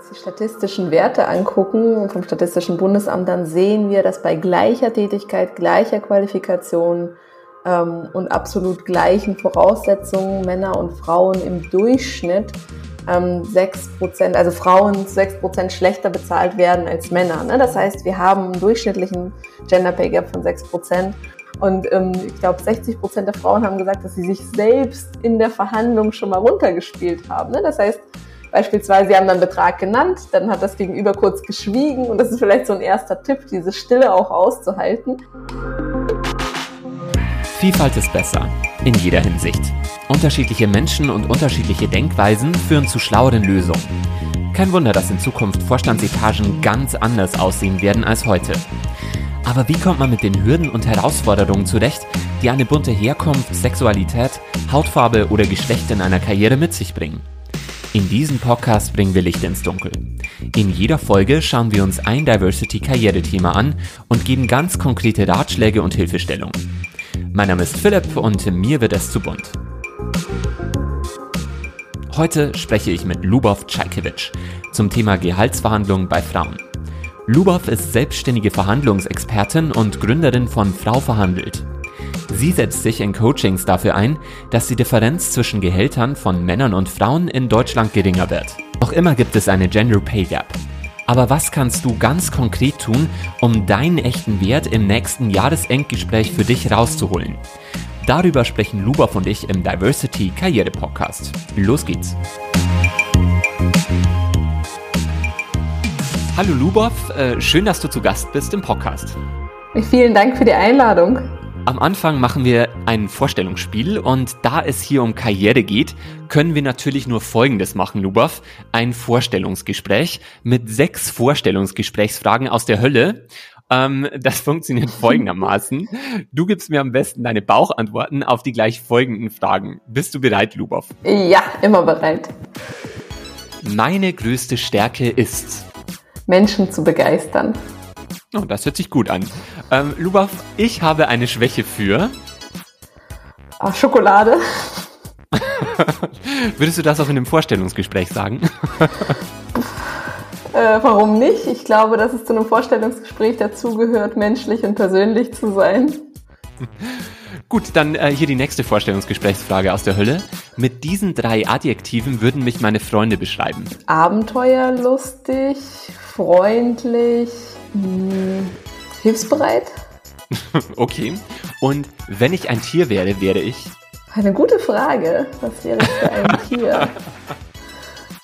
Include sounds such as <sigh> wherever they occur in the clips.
uns die statistischen Werte angucken vom Statistischen Bundesamt, dann sehen wir, dass bei gleicher Tätigkeit, gleicher Qualifikation ähm, und absolut gleichen Voraussetzungen Männer und Frauen im Durchschnitt ähm, 6%, also Frauen 6% schlechter bezahlt werden als Männer. Ne? Das heißt, wir haben einen durchschnittlichen Gender Pay Gap von 6%. Und ähm, ich glaube, 60 der Frauen haben gesagt, dass sie sich selbst in der Verhandlung schon mal runtergespielt haben. Ne? Das heißt, beispielsweise, sie haben dann einen Betrag genannt, dann hat das Gegenüber kurz geschwiegen und das ist vielleicht so ein erster Tipp, diese Stille auch auszuhalten. Vielfalt ist besser, in jeder Hinsicht. Unterschiedliche Menschen und unterschiedliche Denkweisen führen zu schlaueren Lösungen. Kein Wunder, dass in Zukunft Vorstandsetagen ganz anders aussehen werden als heute. Aber wie kommt man mit den Hürden und Herausforderungen zurecht, die eine bunte Herkunft, Sexualität, Hautfarbe oder Geschlecht in einer Karriere mit sich bringen? In diesem Podcast bringen wir Licht ins Dunkel. In jeder Folge schauen wir uns ein Diversity-Karrierethema an und geben ganz konkrete Ratschläge und Hilfestellungen. Mein Name ist Philipp und mir wird es zu bunt. Heute spreche ich mit Lubov Czajkiewicz zum Thema Gehaltsverhandlungen bei Frauen. Lubov ist selbstständige Verhandlungsexpertin und Gründerin von Frau Verhandelt. Sie setzt sich in Coachings dafür ein, dass die Differenz zwischen Gehältern von Männern und Frauen in Deutschland geringer wird. Noch immer gibt es eine Gender Pay Gap. Aber was kannst du ganz konkret tun, um deinen echten Wert im nächsten Jahresendgespräch für dich rauszuholen? Darüber sprechen Lubov und ich im Diversity Karriere Podcast. Los geht's! Hallo Lubov, äh, schön, dass du zu Gast bist im Podcast. Vielen Dank für die Einladung. Am Anfang machen wir ein Vorstellungsspiel und da es hier um Karriere geht, können wir natürlich nur Folgendes machen, Lubov. Ein Vorstellungsgespräch mit sechs Vorstellungsgesprächsfragen aus der Hölle. Ähm, das <laughs> funktioniert folgendermaßen. Du gibst mir am besten deine Bauchantworten auf die gleich folgenden Fragen. Bist du bereit, Lubov? Ja, immer bereit. Meine größte Stärke ist... Menschen zu begeistern. Oh, das hört sich gut an. Ähm, Lubov, ich habe eine Schwäche für. Ach, Schokolade. <laughs> Würdest du das auch in einem Vorstellungsgespräch sagen? <laughs> äh, warum nicht? Ich glaube, dass es zu einem Vorstellungsgespräch dazugehört, menschlich und persönlich zu sein. <laughs> Gut, dann äh, hier die nächste Vorstellungsgesprächsfrage aus der Hölle. Mit diesen drei Adjektiven würden mich meine Freunde beschreiben. Abenteuerlustig, freundlich, hilfsbereit? <laughs> okay. Und wenn ich ein Tier wäre, wäre ich? Eine gute Frage. Was wäre ich für ein <laughs> Tier?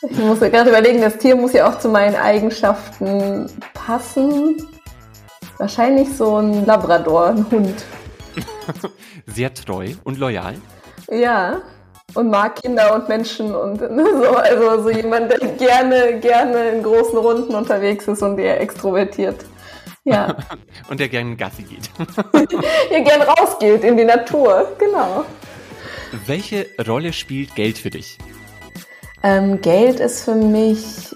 Ich muss mir gerade überlegen, das Tier muss ja auch zu meinen Eigenschaften passen. Wahrscheinlich so ein Labrador, ein Hund. <laughs> Sehr treu und loyal. Ja, und mag Kinder und Menschen und <laughs> so. Also so jemand, der gerne, gerne in großen Runden unterwegs ist und der extrovertiert. Ja. <laughs> und der gerne Gassi geht. <laughs> der gern rausgeht in die Natur, genau. Welche Rolle spielt Geld für dich? Ähm, Geld ist für mich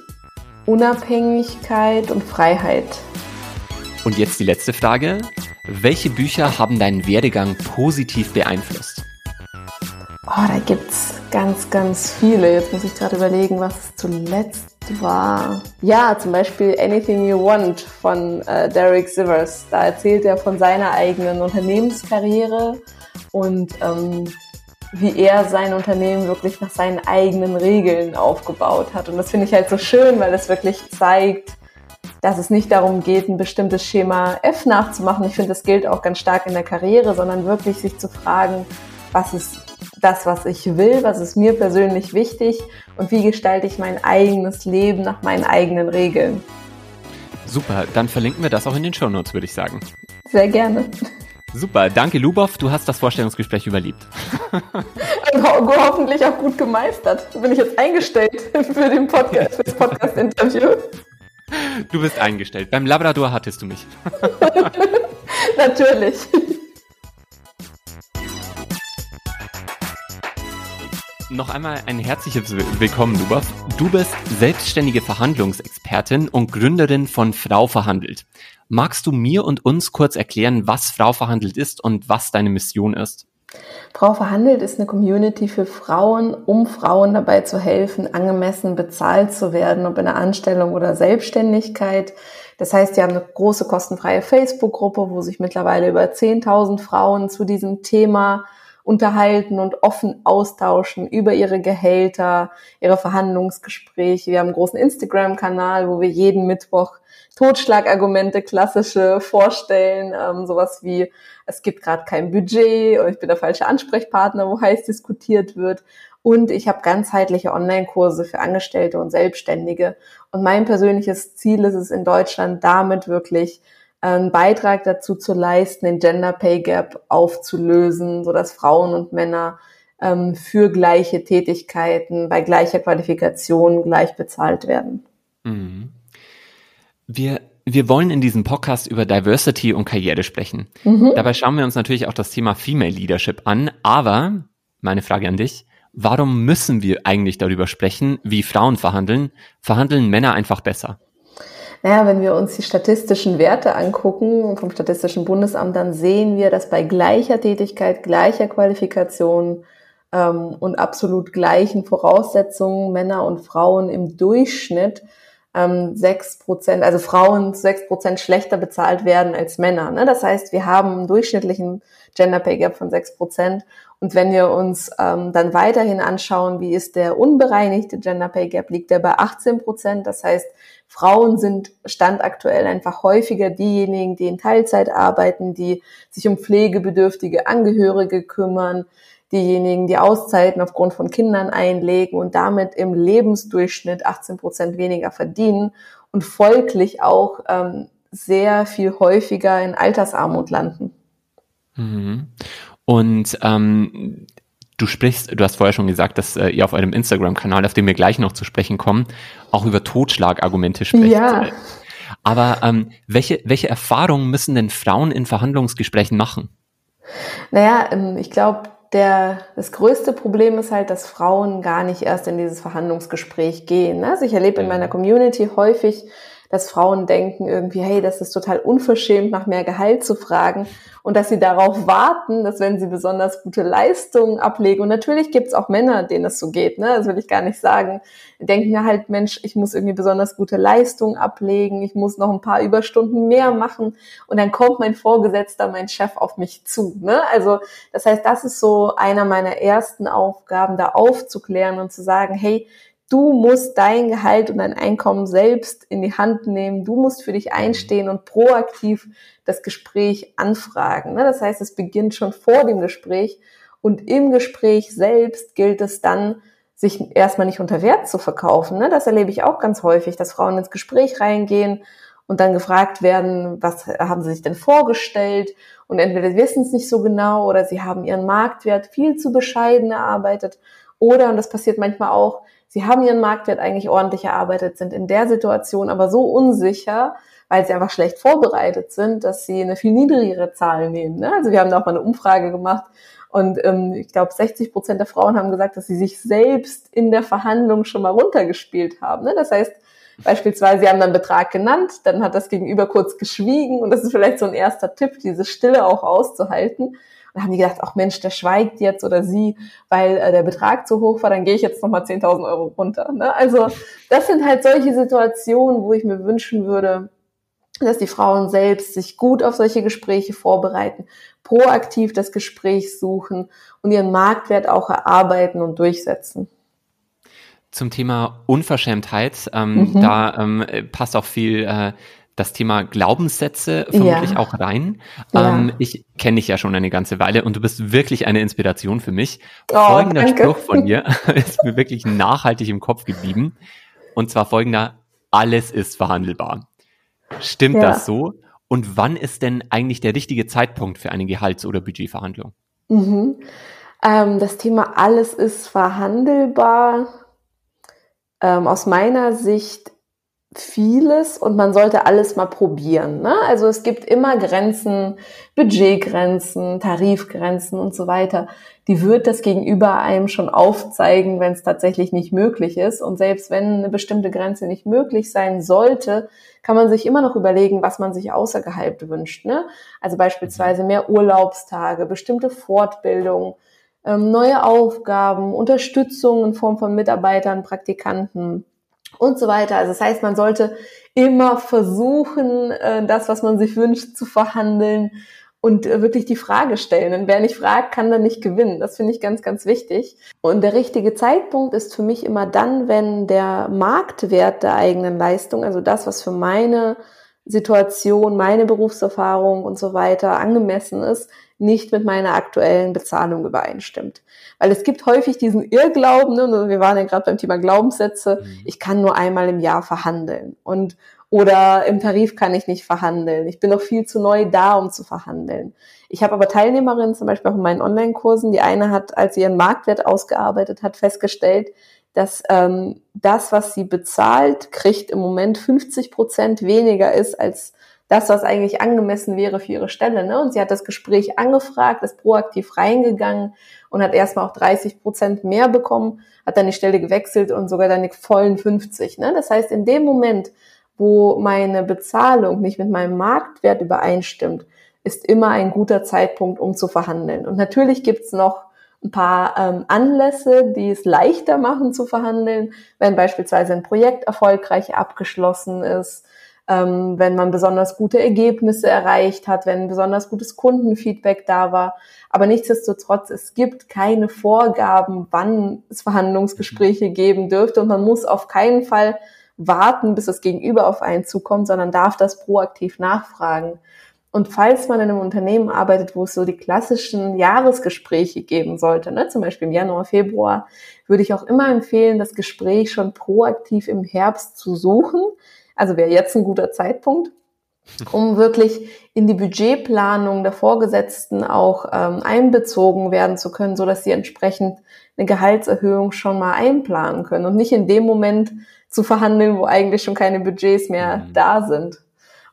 Unabhängigkeit und Freiheit. Und jetzt die letzte Frage. Welche Bücher haben deinen Werdegang positiv beeinflusst? Oh, da gibt's ganz, ganz viele. Jetzt muss ich gerade überlegen, was zuletzt war. Ja, zum Beispiel Anything You Want von äh, Derek Sivers. Da erzählt er von seiner eigenen Unternehmenskarriere und ähm, wie er sein Unternehmen wirklich nach seinen eigenen Regeln aufgebaut hat. Und das finde ich halt so schön, weil es wirklich zeigt, dass es nicht darum geht, ein bestimmtes Schema F nachzumachen. Ich finde, das gilt auch ganz stark in der Karriere, sondern wirklich sich zu fragen, was ist das, was ich will, was ist mir persönlich wichtig und wie gestalte ich mein eigenes Leben nach meinen eigenen Regeln. Super, dann verlinken wir das auch in den Shownotes, würde ich sagen. Sehr gerne. Super, danke Lubov, du hast das Vorstellungsgespräch überlebt. <laughs> Ho hoffentlich auch gut gemeistert. Bin ich jetzt eingestellt <laughs> für den Podcast, für das Podcast-Interview? Du bist eingestellt. Beim Labrador hattest du mich. <laughs> Natürlich. Noch einmal ein herzliches Willkommen, Lubov. Du bist selbstständige Verhandlungsexpertin und Gründerin von Frau Verhandelt. Magst du mir und uns kurz erklären, was Frau Verhandelt ist und was deine Mission ist? Frau verhandelt ist eine Community für Frauen, um Frauen dabei zu helfen, angemessen bezahlt zu werden, ob in der Anstellung oder Selbstständigkeit. Das heißt, wir haben eine große kostenfreie Facebook-Gruppe, wo sich mittlerweile über 10.000 Frauen zu diesem Thema unterhalten und offen austauschen über ihre Gehälter, ihre Verhandlungsgespräche. Wir haben einen großen Instagram-Kanal, wo wir jeden Mittwoch Totschlagargumente, klassische vorstellen, ähm, sowas wie, es gibt gerade kein Budget ich bin der falsche Ansprechpartner, wo heiß diskutiert wird. Und ich habe ganzheitliche Online-Kurse für Angestellte und Selbstständige. Und mein persönliches Ziel ist es in Deutschland damit wirklich einen Beitrag dazu zu leisten, den Gender Pay Gap aufzulösen, so dass Frauen und Männer ähm, für gleiche Tätigkeiten bei gleicher Qualifikation gleich bezahlt werden. Mhm. Wir wir wollen in diesem Podcast über Diversity und Karriere sprechen. Mhm. Dabei schauen wir uns natürlich auch das Thema Female Leadership an. Aber meine Frage an dich, warum müssen wir eigentlich darüber sprechen, wie Frauen verhandeln? Verhandeln Männer einfach besser? Naja, wenn wir uns die statistischen Werte angucken vom Statistischen Bundesamt, dann sehen wir, dass bei gleicher Tätigkeit, gleicher Qualifikation ähm, und absolut gleichen Voraussetzungen Männer und Frauen im Durchschnitt sechs Prozent, also Frauen sechs Prozent schlechter bezahlt werden als Männer. Ne? Das heißt, wir haben einen durchschnittlichen Gender Pay Gap von sechs Prozent. Und wenn wir uns ähm, dann weiterhin anschauen, wie ist der unbereinigte Gender Pay Gap, liegt der bei 18 Prozent. Das heißt, Frauen sind standaktuell einfach häufiger diejenigen, die in Teilzeit arbeiten, die sich um pflegebedürftige Angehörige kümmern, diejenigen, die Auszeiten aufgrund von Kindern einlegen und damit im Lebensdurchschnitt 18 Prozent weniger verdienen und folglich auch ähm, sehr viel häufiger in Altersarmut landen. Mhm. Und ähm, du sprichst, du hast vorher schon gesagt, dass äh, ihr auf eurem Instagram-Kanal, auf dem wir gleich noch zu sprechen kommen, auch über Totschlagargumente sprecht. Ja. Aber ähm, welche, welche Erfahrungen müssen denn Frauen in Verhandlungsgesprächen machen? Naja, ähm, ich glaube, der, das größte Problem ist halt, dass Frauen gar nicht erst in dieses Verhandlungsgespräch gehen. Ne? Also ich erlebe in meiner Community häufig, dass Frauen denken irgendwie, hey, das ist total unverschämt, nach mehr Gehalt zu fragen und dass sie darauf warten, dass wenn sie besonders gute Leistungen ablegen, und natürlich gibt es auch Männer, denen es so geht, ne? das will ich gar nicht sagen, denken ja halt, Mensch, ich muss irgendwie besonders gute Leistungen ablegen, ich muss noch ein paar Überstunden mehr machen und dann kommt mein Vorgesetzter, mein Chef auf mich zu. Ne? Also das heißt, das ist so einer meiner ersten Aufgaben, da aufzuklären und zu sagen, hey, Du musst dein Gehalt und dein Einkommen selbst in die Hand nehmen. Du musst für dich mhm. einstehen und proaktiv das Gespräch anfragen. Ne? Das heißt, es beginnt schon vor dem Gespräch und im Gespräch selbst gilt es dann, sich erstmal nicht unter Wert zu verkaufen. Ne? Das erlebe ich auch ganz häufig, dass Frauen ins Gespräch reingehen und dann gefragt werden, was haben sie sich denn vorgestellt? Und entweder sie wissen es nicht so genau oder sie haben ihren Marktwert viel zu bescheiden erarbeitet. Oder, und das passiert manchmal auch, sie haben ihren Marktwert eigentlich ordentlich erarbeitet, sind in der Situation aber so unsicher, weil sie einfach schlecht vorbereitet sind, dass sie eine viel niedrigere Zahl nehmen. Ne? Also wir haben da auch mal eine Umfrage gemacht und ähm, ich glaube 60 Prozent der Frauen haben gesagt, dass sie sich selbst in der Verhandlung schon mal runtergespielt haben. Ne? Das heißt, beispielsweise, sie haben dann Betrag genannt, dann hat das Gegenüber kurz geschwiegen und das ist vielleicht so ein erster Tipp, diese Stille auch auszuhalten. Und haben die gedacht, ach Mensch, der schweigt jetzt oder sie, weil äh, der Betrag zu hoch war, dann gehe ich jetzt nochmal 10.000 Euro runter. Ne? Also das sind halt solche Situationen, wo ich mir wünschen würde, dass die Frauen selbst sich gut auf solche Gespräche vorbereiten, proaktiv das Gespräch suchen und ihren Marktwert auch erarbeiten und durchsetzen. Zum Thema Unverschämtheit, ähm, mhm. da ähm, passt auch viel äh, das Thema Glaubenssätze vermutlich ja. auch rein. Ja. Ähm, ich kenne dich ja schon eine ganze Weile und du bist wirklich eine Inspiration für mich. Oh, folgender danke. Spruch von dir <laughs> ist mir wirklich nachhaltig im Kopf geblieben. Und zwar folgender, alles ist verhandelbar. Stimmt ja. das so? Und wann ist denn eigentlich der richtige Zeitpunkt für eine Gehalts- oder Budgetverhandlung? Mhm. Ähm, das Thema alles ist verhandelbar. Ähm, aus meiner Sicht vieles und man sollte alles mal probieren. Ne? Also es gibt immer Grenzen, Budgetgrenzen, Tarifgrenzen und so weiter. Die wird das gegenüber einem schon aufzeigen, wenn es tatsächlich nicht möglich ist. Und selbst wenn eine bestimmte Grenze nicht möglich sein sollte, kann man sich immer noch überlegen, was man sich außerhalb wünscht. Ne? Also beispielsweise mehr Urlaubstage, bestimmte Fortbildungen, ähm, neue Aufgaben, Unterstützung in Form von Mitarbeitern, Praktikanten und so weiter. Also das heißt, man sollte immer versuchen, äh, das, was man sich wünscht, zu verhandeln und äh, wirklich die Frage stellen. Denn wer nicht fragt, kann dann nicht gewinnen. Das finde ich ganz, ganz wichtig. Und der richtige Zeitpunkt ist für mich immer dann, wenn der Marktwert der eigenen Leistung, also das, was für meine Situation, meine Berufserfahrung und so weiter angemessen ist, nicht mit meiner aktuellen Bezahlung übereinstimmt. Weil es gibt häufig diesen Irrglauben, ne, wir waren ja gerade beim Thema Glaubenssätze, mhm. ich kann nur einmal im Jahr verhandeln und oder im Tarif kann ich nicht verhandeln. Ich bin noch viel zu neu da, um zu verhandeln. Ich habe aber Teilnehmerinnen, zum Beispiel auch in meinen Online-Kursen, die eine hat, als sie ihren Marktwert ausgearbeitet hat, festgestellt, dass ähm, das, was sie bezahlt, kriegt im Moment 50 Prozent weniger ist als das, was eigentlich angemessen wäre für ihre Stelle. Ne? Und sie hat das Gespräch angefragt, ist proaktiv reingegangen und hat erstmal auch 30 Prozent mehr bekommen, hat dann die Stelle gewechselt und sogar dann die vollen 50. Ne? Das heißt, in dem Moment, wo meine Bezahlung nicht mit meinem Marktwert übereinstimmt, ist immer ein guter Zeitpunkt, um zu verhandeln. Und natürlich gibt's noch ein paar ähm, Anlässe, die es leichter machen zu verhandeln, wenn beispielsweise ein Projekt erfolgreich abgeschlossen ist, ähm, wenn man besonders gute Ergebnisse erreicht hat, wenn besonders gutes Kundenfeedback da war. Aber nichtsdestotrotz, es gibt keine Vorgaben, wann es Verhandlungsgespräche mhm. geben dürfte und man muss auf keinen Fall warten, bis das Gegenüber auf einen zukommt, sondern darf das proaktiv nachfragen. Und falls man in einem Unternehmen arbeitet, wo es so die klassischen Jahresgespräche geben sollte, ne, zum Beispiel im Januar, Februar, würde ich auch immer empfehlen, das Gespräch schon proaktiv im Herbst zu suchen, also wäre jetzt ein guter Zeitpunkt, um wirklich in die Budgetplanung der Vorgesetzten auch ähm, einbezogen werden zu können, so dass sie entsprechend eine Gehaltserhöhung schon mal einplanen können und nicht in dem Moment zu verhandeln, wo eigentlich schon keine Budgets mehr mhm. da sind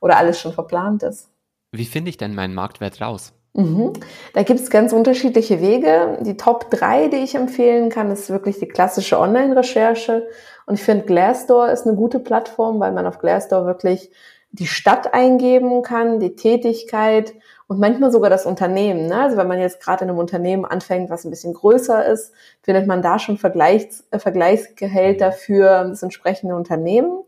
oder alles schon verplant ist. Wie finde ich denn meinen Marktwert raus? Mhm. Da gibt es ganz unterschiedliche Wege. Die Top 3, die ich empfehlen kann, ist wirklich die klassische Online-Recherche. Und ich finde, Glassdoor ist eine gute Plattform, weil man auf Glassdoor wirklich die Stadt eingeben kann, die Tätigkeit und manchmal sogar das Unternehmen. Ne? Also wenn man jetzt gerade in einem Unternehmen anfängt, was ein bisschen größer ist, findet man da schon Vergleichs, äh, Vergleichsgehälter für das entsprechende Unternehmen.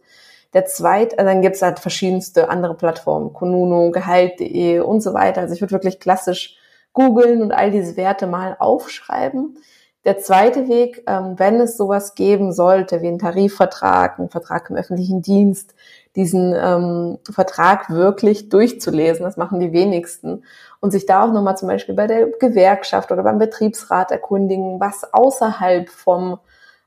Der zweite, also dann gibt es halt verschiedenste andere Plattformen, Konuno, Gehalt.de und so weiter. Also ich würde wirklich klassisch googeln und all diese Werte mal aufschreiben. Der zweite Weg, ähm, wenn es sowas geben sollte, wie einen Tarifvertrag, einen Vertrag im öffentlichen Dienst, diesen ähm, Vertrag wirklich durchzulesen, das machen die wenigsten, und sich da auch nochmal zum Beispiel bei der Gewerkschaft oder beim Betriebsrat erkundigen, was außerhalb vom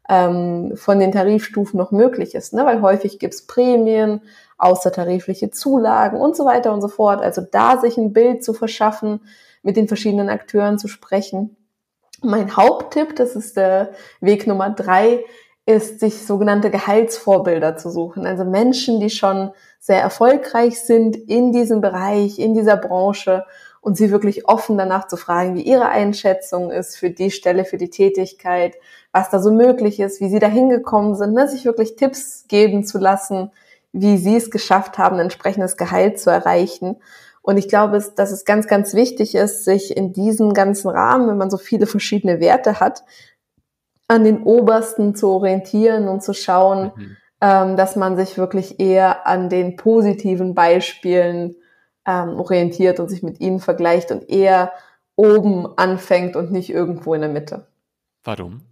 ähm, von den Tarifstufen noch möglich ist, ne? weil häufig gibt's Prämien, außertarifliche Zulagen und so weiter und so fort. Also da sich ein Bild zu verschaffen, mit den verschiedenen Akteuren zu sprechen. Mein Haupttipp, das ist der Weg Nummer drei, ist, sich sogenannte Gehaltsvorbilder zu suchen. Also Menschen, die schon sehr erfolgreich sind in diesem Bereich, in dieser Branche und sie wirklich offen danach zu fragen, wie ihre Einschätzung ist für die Stelle, für die Tätigkeit, was da so möglich ist, wie sie da hingekommen sind, ne? sich wirklich Tipps geben zu lassen, wie sie es geschafft haben, ein entsprechendes Gehalt zu erreichen. Und ich glaube, dass es ganz, ganz wichtig ist, sich in diesem ganzen Rahmen, wenn man so viele verschiedene Werte hat, an den obersten zu orientieren und zu schauen, mhm. ähm, dass man sich wirklich eher an den positiven Beispielen ähm, orientiert und sich mit ihnen vergleicht und eher oben anfängt und nicht irgendwo in der Mitte. Warum?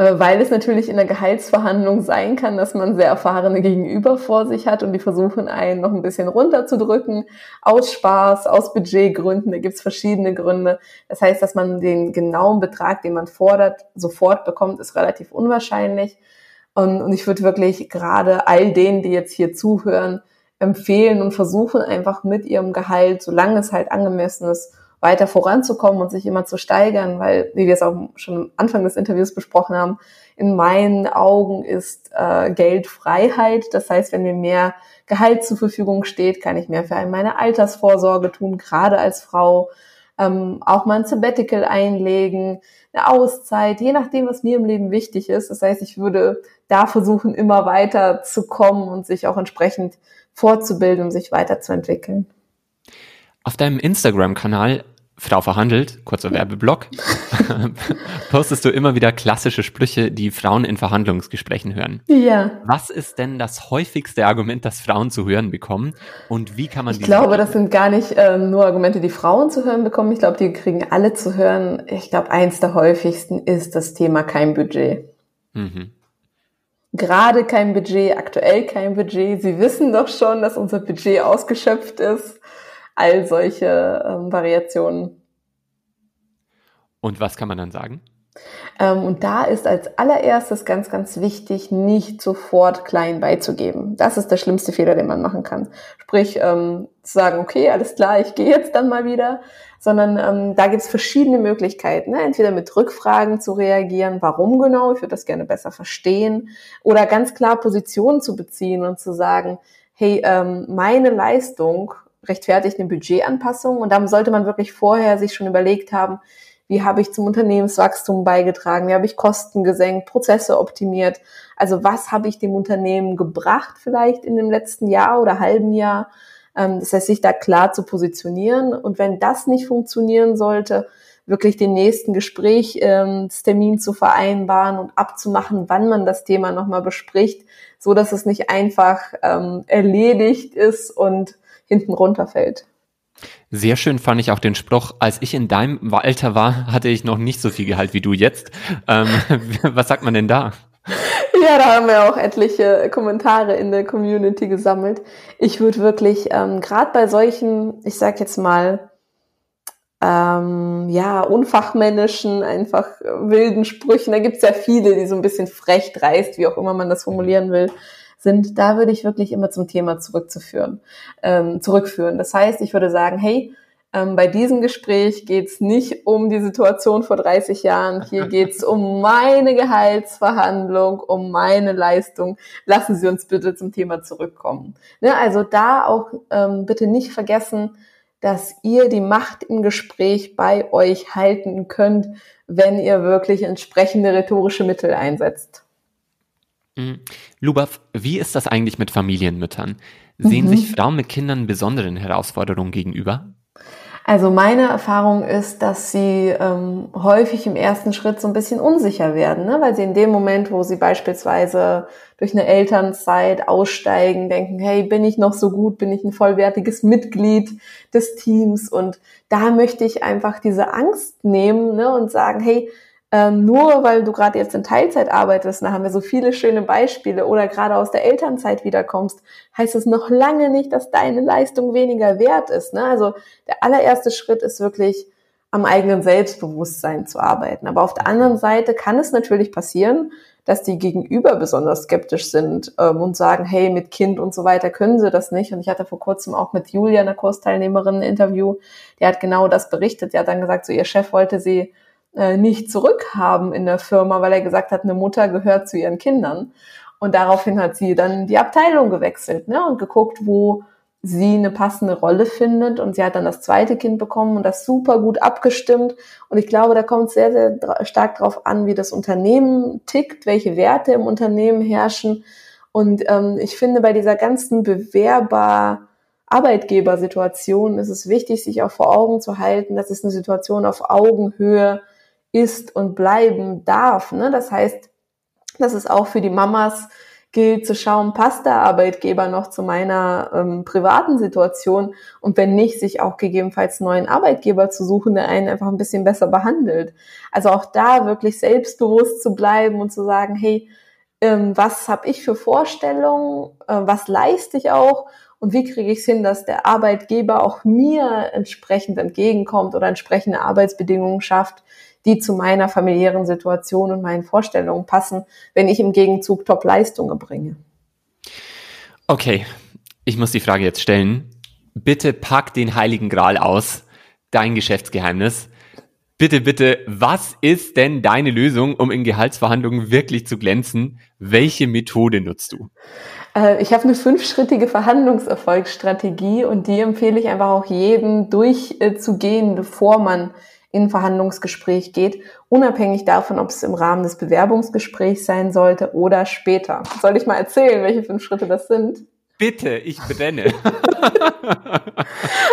Äh, weil es natürlich in der Gehaltsverhandlung sein kann, dass man sehr erfahrene Gegenüber vor sich hat und die versuchen einen noch ein bisschen runterzudrücken, aus Spaß, aus Budgetgründen, da gibt's verschiedene Gründe. Das heißt, dass man den genauen Betrag, den man fordert, sofort bekommt, ist relativ unwahrscheinlich. Und, und ich würde wirklich gerade all denen, die jetzt hier zuhören, empfehlen und versuchen einfach mit ihrem Gehalt, solange es halt angemessen ist, weiter voranzukommen und sich immer zu steigern, weil, wie wir es auch schon am Anfang des Interviews besprochen haben, in meinen Augen ist äh, Geld Freiheit. Das heißt, wenn mir mehr Gehalt zur Verfügung steht, kann ich mehr für meine Altersvorsorge tun, gerade als Frau. Ähm, auch mal ein Sabbatical einlegen, eine Auszeit, je nachdem, was mir im Leben wichtig ist. Das heißt, ich würde da versuchen, immer weiter zu kommen und sich auch entsprechend fortzubilden, um sich weiterzuentwickeln. Auf deinem Instagram-Kanal Frau verhandelt, kurzer Werbeblock, <laughs> postest du immer wieder klassische Sprüche, die Frauen in Verhandlungsgesprächen hören. Ja. Was ist denn das häufigste Argument, das Frauen zu hören bekommen? Und wie kann man Ich glaube, das sind gar nicht äh, nur Argumente, die Frauen zu hören bekommen. Ich glaube, die kriegen alle zu hören. Ich glaube, eins der häufigsten ist das Thema kein Budget. Mhm. Gerade kein Budget, aktuell kein Budget. Sie wissen doch schon, dass unser Budget ausgeschöpft ist all solche ähm, Variationen. Und was kann man dann sagen? Ähm, und da ist als allererstes ganz, ganz wichtig, nicht sofort klein beizugeben. Das ist der schlimmste Fehler, den man machen kann. Sprich, ähm, zu sagen, okay, alles klar, ich gehe jetzt dann mal wieder, sondern ähm, da gibt es verschiedene Möglichkeiten. Ne? Entweder mit Rückfragen zu reagieren, warum genau, ich würde das gerne besser verstehen, oder ganz klar Positionen zu beziehen und zu sagen, hey, ähm, meine Leistung rechtfertigt eine Budgetanpassung und dann sollte man wirklich vorher sich schon überlegt haben, wie habe ich zum Unternehmenswachstum beigetragen, wie habe ich Kosten gesenkt, Prozesse optimiert, also was habe ich dem Unternehmen gebracht vielleicht in dem letzten Jahr oder halben Jahr. Ähm, das heißt, sich da klar zu positionieren und wenn das nicht funktionieren sollte, wirklich den nächsten Gesprächstermin ähm, zu vereinbaren und abzumachen, wann man das Thema nochmal bespricht, so dass es nicht einfach ähm, erledigt ist und hinten runterfällt. Sehr schön fand ich auch den Spruch, als ich in deinem Alter war, hatte ich noch nicht so viel Gehalt wie du jetzt. Ähm, <laughs> was sagt man denn da? Ja, da haben wir auch etliche Kommentare in der Community gesammelt. Ich würde wirklich, ähm, gerade bei solchen, ich sag jetzt mal, ähm, ja, unfachmännischen, einfach wilden Sprüchen, da gibt es ja viele, die so ein bisschen frech dreist, wie auch immer man das formulieren will, sind, da würde ich wirklich immer zum Thema zurückzuführen, ähm, zurückführen. Das heißt, ich würde sagen, hey, ähm, bei diesem Gespräch geht es nicht um die Situation vor 30 Jahren. Hier <laughs> geht es um meine Gehaltsverhandlung, um meine Leistung. Lassen Sie uns bitte zum Thema zurückkommen. Ne, also da auch ähm, bitte nicht vergessen, dass ihr die Macht im Gespräch bei euch halten könnt, wenn ihr wirklich entsprechende rhetorische Mittel einsetzt. Mhm. Lubaf, wie ist das eigentlich mit Familienmüttern? Sehen mhm. sich Frauen mit Kindern besonderen Herausforderungen gegenüber? Also meine Erfahrung ist, dass sie ähm, häufig im ersten Schritt so ein bisschen unsicher werden, ne? weil sie in dem Moment, wo sie beispielsweise durch eine Elternzeit aussteigen, denken, hey, bin ich noch so gut, bin ich ein vollwertiges Mitglied des Teams und da möchte ich einfach diese Angst nehmen ne? und sagen, hey, ähm, nur weil du gerade jetzt in Teilzeit arbeitest, da haben wir so viele schöne Beispiele, oder gerade aus der Elternzeit wiederkommst, heißt es noch lange nicht, dass deine Leistung weniger wert ist. Ne? Also der allererste Schritt ist wirklich am eigenen Selbstbewusstsein zu arbeiten. Aber auf der anderen Seite kann es natürlich passieren, dass die Gegenüber besonders skeptisch sind ähm, und sagen, hey, mit Kind und so weiter können sie das nicht. Und ich hatte vor kurzem auch mit Julia, einer Kursteilnehmerin, ein Interview, die hat genau das berichtet. Die hat dann gesagt, so ihr Chef wollte sie äh, nicht zurückhaben in der Firma, weil er gesagt hat, eine Mutter gehört zu ihren Kindern. Und daraufhin hat sie dann die Abteilung gewechselt ne, und geguckt, wo sie eine passende Rolle findet. Und sie hat dann das zweite Kind bekommen und das super gut abgestimmt. Und ich glaube, da kommt es sehr, sehr stark darauf an, wie das Unternehmen tickt, welche Werte im Unternehmen herrschen. Und ähm, ich finde, bei dieser ganzen Bewerber- Arbeitgebersituation ist es wichtig, sich auch vor Augen zu halten, dass es eine Situation auf Augenhöhe ist und bleiben darf. Ne? Das heißt, dass es auch für die Mamas gilt zu schauen, passt der Arbeitgeber noch zu meiner ähm, privaten Situation und wenn nicht, sich auch gegebenenfalls einen neuen Arbeitgeber zu suchen, der einen einfach ein bisschen besser behandelt. Also auch da wirklich selbstbewusst zu bleiben und zu sagen, hey, ähm, was habe ich für Vorstellungen, äh, was leiste ich auch und wie kriege ich es hin, dass der Arbeitgeber auch mir entsprechend entgegenkommt oder entsprechende Arbeitsbedingungen schafft, die zu meiner familiären Situation und meinen Vorstellungen passen, wenn ich im Gegenzug Top-Leistungen bringe. Okay, ich muss die Frage jetzt stellen. Bitte pack den Heiligen Gral aus. dein Geschäftsgeheimnis. Bitte, bitte, was ist denn deine Lösung, um in Gehaltsverhandlungen wirklich zu glänzen? Welche Methode nutzt du? Äh, ich habe eine fünfschrittige Verhandlungserfolgsstrategie und die empfehle ich einfach auch jedem durchzugehen, bevor man in ein Verhandlungsgespräch geht, unabhängig davon, ob es im Rahmen des Bewerbungsgesprächs sein sollte oder später. Soll ich mal erzählen, welche fünf Schritte das sind? Bitte, ich brenne. <laughs>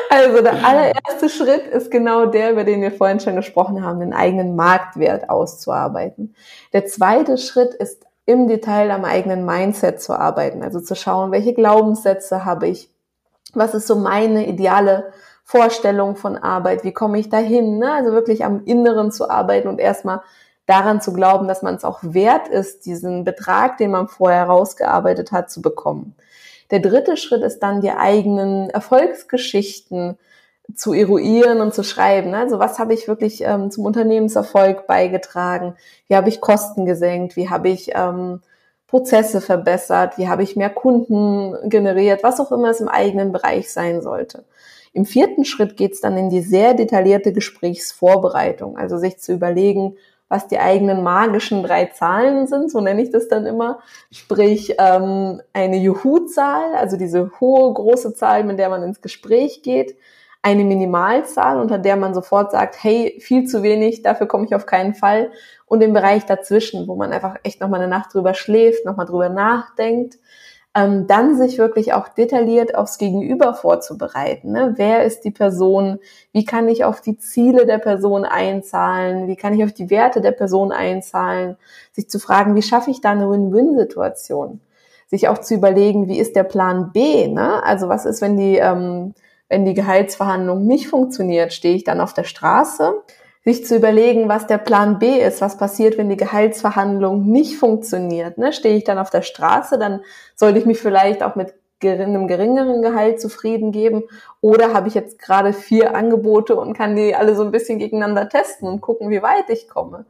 also der allererste Schritt ist genau der, über den wir vorhin schon gesprochen haben, den eigenen Marktwert auszuarbeiten. Der zweite Schritt ist im Detail am eigenen Mindset zu arbeiten, also zu schauen, welche Glaubenssätze habe ich, was ist so meine ideale Vorstellung von Arbeit, wie komme ich dahin, ne? also wirklich am Inneren zu arbeiten und erstmal daran zu glauben, dass man es auch wert ist, diesen Betrag, den man vorher rausgearbeitet hat, zu bekommen. Der dritte Schritt ist dann, die eigenen Erfolgsgeschichten zu eruieren und zu schreiben. Also was habe ich wirklich ähm, zum Unternehmenserfolg beigetragen? Wie habe ich Kosten gesenkt? Wie habe ich ähm, Prozesse verbessert? Wie habe ich mehr Kunden generiert? Was auch immer es im eigenen Bereich sein sollte. Im vierten Schritt geht es dann in die sehr detaillierte Gesprächsvorbereitung, also sich zu überlegen, was die eigenen magischen drei Zahlen sind, so nenne ich das dann immer. Sprich, ähm, eine Juhu-Zahl, also diese hohe, große Zahl, mit der man ins Gespräch geht, eine Minimalzahl, unter der man sofort sagt, hey, viel zu wenig, dafür komme ich auf keinen Fall. Und im Bereich dazwischen, wo man einfach echt nochmal eine Nacht drüber schläft, nochmal drüber nachdenkt ähm, dann sich wirklich auch detailliert aufs Gegenüber vorzubereiten. Ne? Wer ist die Person? Wie kann ich auf die Ziele der Person einzahlen? Wie kann ich auf die Werte der Person einzahlen? Sich zu fragen, wie schaffe ich da eine Win-Win-Situation? Sich auch zu überlegen, wie ist der Plan B? Ne? Also was ist, wenn die, ähm, wenn die Gehaltsverhandlung nicht funktioniert? Stehe ich dann auf der Straße? Sich zu überlegen, was der Plan B ist, was passiert, wenn die Gehaltsverhandlung nicht funktioniert. Ne? Stehe ich dann auf der Straße, dann sollte ich mich vielleicht auch mit einem geringeren Gehalt zufrieden geben oder habe ich jetzt gerade vier Angebote und kann die alle so ein bisschen gegeneinander testen und gucken, wie weit ich komme.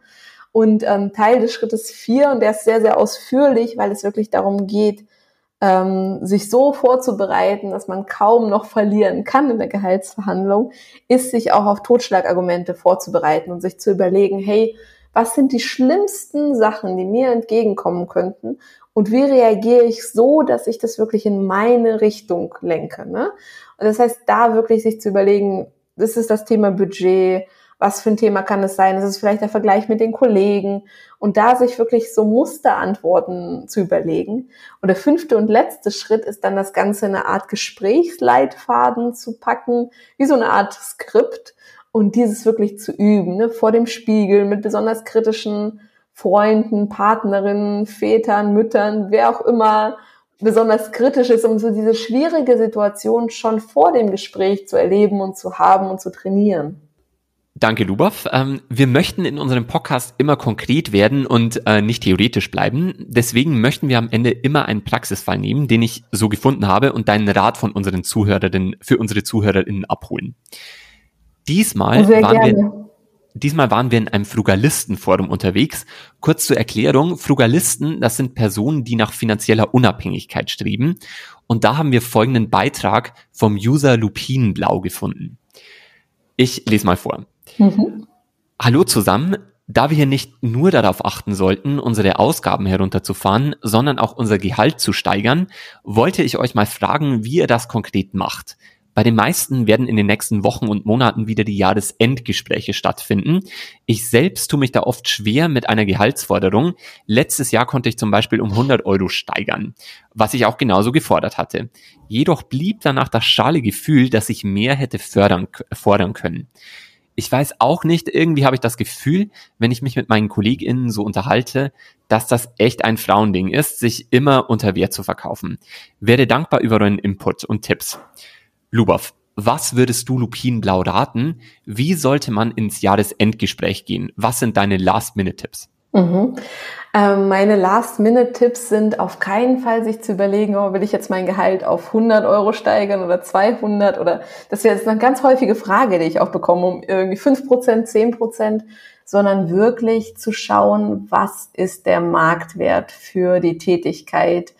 Und ähm, Teil des Schrittes vier, und der ist sehr, sehr ausführlich, weil es wirklich darum geht, ähm, sich so vorzubereiten, dass man kaum noch verlieren kann in der Gehaltsverhandlung, ist sich auch auf Totschlagargumente vorzubereiten und sich zu überlegen, hey, was sind die schlimmsten Sachen, die mir entgegenkommen könnten und wie reagiere ich so, dass ich das wirklich in meine Richtung lenke. Ne? Und das heißt, da wirklich sich zu überlegen, das ist das Thema Budget, was für ein Thema kann es sein? Ist es vielleicht der Vergleich mit den Kollegen? Und da sich wirklich so Musterantworten zu überlegen. Und der fünfte und letzte Schritt ist dann das Ganze in eine Art Gesprächsleitfaden zu packen, wie so eine Art Skript und dieses wirklich zu üben, ne? vor dem Spiegel mit besonders kritischen Freunden, Partnerinnen, Vätern, Müttern, wer auch immer besonders kritisch ist, um so diese schwierige Situation schon vor dem Gespräch zu erleben und zu haben und zu trainieren. Danke, Lubov. Ähm, wir möchten in unserem Podcast immer konkret werden und äh, nicht theoretisch bleiben. Deswegen möchten wir am Ende immer einen Praxisfall nehmen, den ich so gefunden habe und deinen Rat von unseren Zuhörerinnen für unsere Zuhörerinnen abholen. Diesmal Sehr waren gerne. wir Diesmal waren wir in einem Frugalistenforum unterwegs. Kurz zur Erklärung, Frugalisten, das sind Personen, die nach finanzieller Unabhängigkeit streben. Und da haben wir folgenden Beitrag vom User Lupinenblau gefunden. Ich lese mal vor. Mhm. Hallo zusammen. Da wir hier nicht nur darauf achten sollten, unsere Ausgaben herunterzufahren, sondern auch unser Gehalt zu steigern, wollte ich euch mal fragen, wie ihr das konkret macht. Bei den meisten werden in den nächsten Wochen und Monaten wieder die Jahresendgespräche stattfinden. Ich selbst tue mich da oft schwer mit einer Gehaltsforderung. Letztes Jahr konnte ich zum Beispiel um 100 Euro steigern, was ich auch genauso gefordert hatte. Jedoch blieb danach das schale Gefühl, dass ich mehr hätte fördern, fordern können. Ich weiß auch nicht, irgendwie habe ich das Gefühl, wenn ich mich mit meinen KollegInnen so unterhalte, dass das echt ein Frauending ist, sich immer unter Wert zu verkaufen. Werde dankbar über euren Input und Tipps. Lubov, was würdest du Lupinenblau raten? Wie sollte man ins Jahresendgespräch gehen? Was sind deine Last-Minute-Tipps? Mhm. Ähm, meine Last-Minute-Tipps sind auf keinen Fall sich zu überlegen, oh, will ich jetzt mein Gehalt auf 100 Euro steigern oder 200 oder das ist jetzt eine ganz häufige Frage, die ich auch bekomme, um irgendwie 5 Prozent, 10 Prozent, sondern wirklich zu schauen, was ist der Marktwert für die Tätigkeit,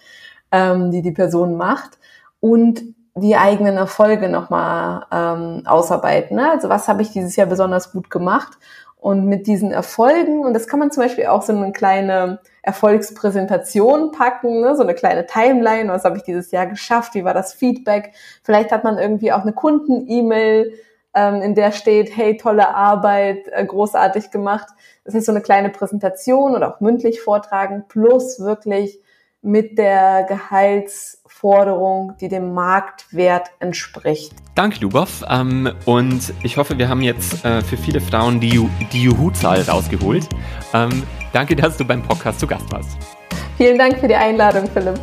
ähm, die die Person macht und die eigenen Erfolge nochmal ähm, ausarbeiten. Ne? Also was habe ich dieses Jahr besonders gut gemacht? Und mit diesen Erfolgen, und das kann man zum Beispiel auch so eine kleine Erfolgspräsentation packen, ne? so eine kleine Timeline, was habe ich dieses Jahr geschafft, wie war das Feedback. Vielleicht hat man irgendwie auch eine Kunden-E-Mail, ähm, in der steht, hey, tolle Arbeit, äh, großartig gemacht. Das ist so eine kleine Präsentation oder auch mündlich vortragen, plus wirklich mit der Gehaltsforderung, die dem Marktwert entspricht. Danke, Lubov. Ähm, und ich hoffe, wir haben jetzt äh, für viele Frauen die, die Juhu-Zahl rausgeholt. Ähm, danke, dass du beim Podcast zu Gast warst. Vielen Dank für die Einladung, Philipp.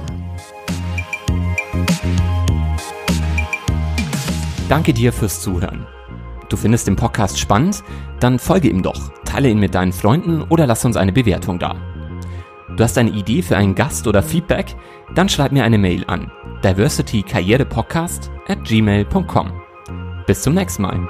Danke dir fürs Zuhören. Du findest den Podcast spannend? Dann folge ihm doch, teile ihn mit deinen Freunden oder lass uns eine Bewertung da. Du hast eine Idee für einen Gast oder Feedback? Dann schreib mir eine Mail an diversitykarrierepodcast at gmail.com. Bis zum nächsten Mal.